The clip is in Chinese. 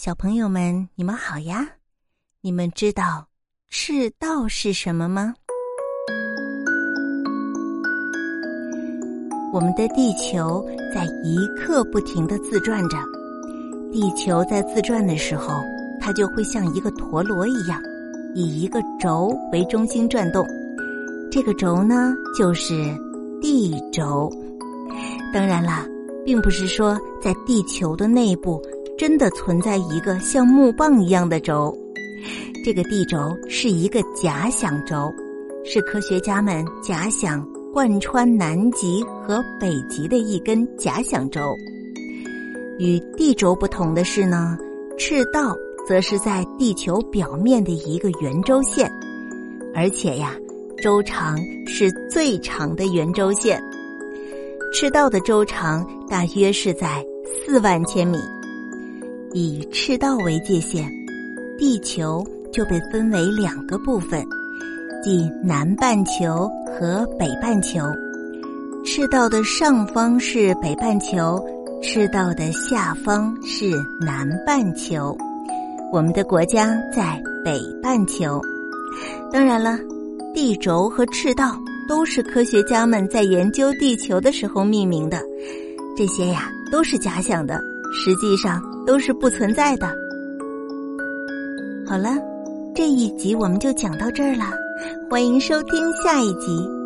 小朋友们，你们好呀！你们知道赤道是什么吗？我们的地球在一刻不停的自转着。地球在自转的时候，它就会像一个陀螺一样，以一个轴为中心转动。这个轴呢，就是地轴。当然啦，并不是说在地球的内部。真的存在一个像木棒一样的轴，这个地轴是一个假想轴，是科学家们假想贯穿南极和北极的一根假想轴。与地轴不同的是呢，赤道则是在地球表面的一个圆周线，而且呀，周长是最长的圆周线。赤道的周长大约是在四万千米。以赤道为界限，地球就被分为两个部分，即南半球和北半球。赤道的上方是北半球，赤道的下方是南半球。我们的国家在北半球。当然了，地轴和赤道都是科学家们在研究地球的时候命名的，这些呀都是假想的。实际上都是不存在的。好了，这一集我们就讲到这儿了，欢迎收听下一集。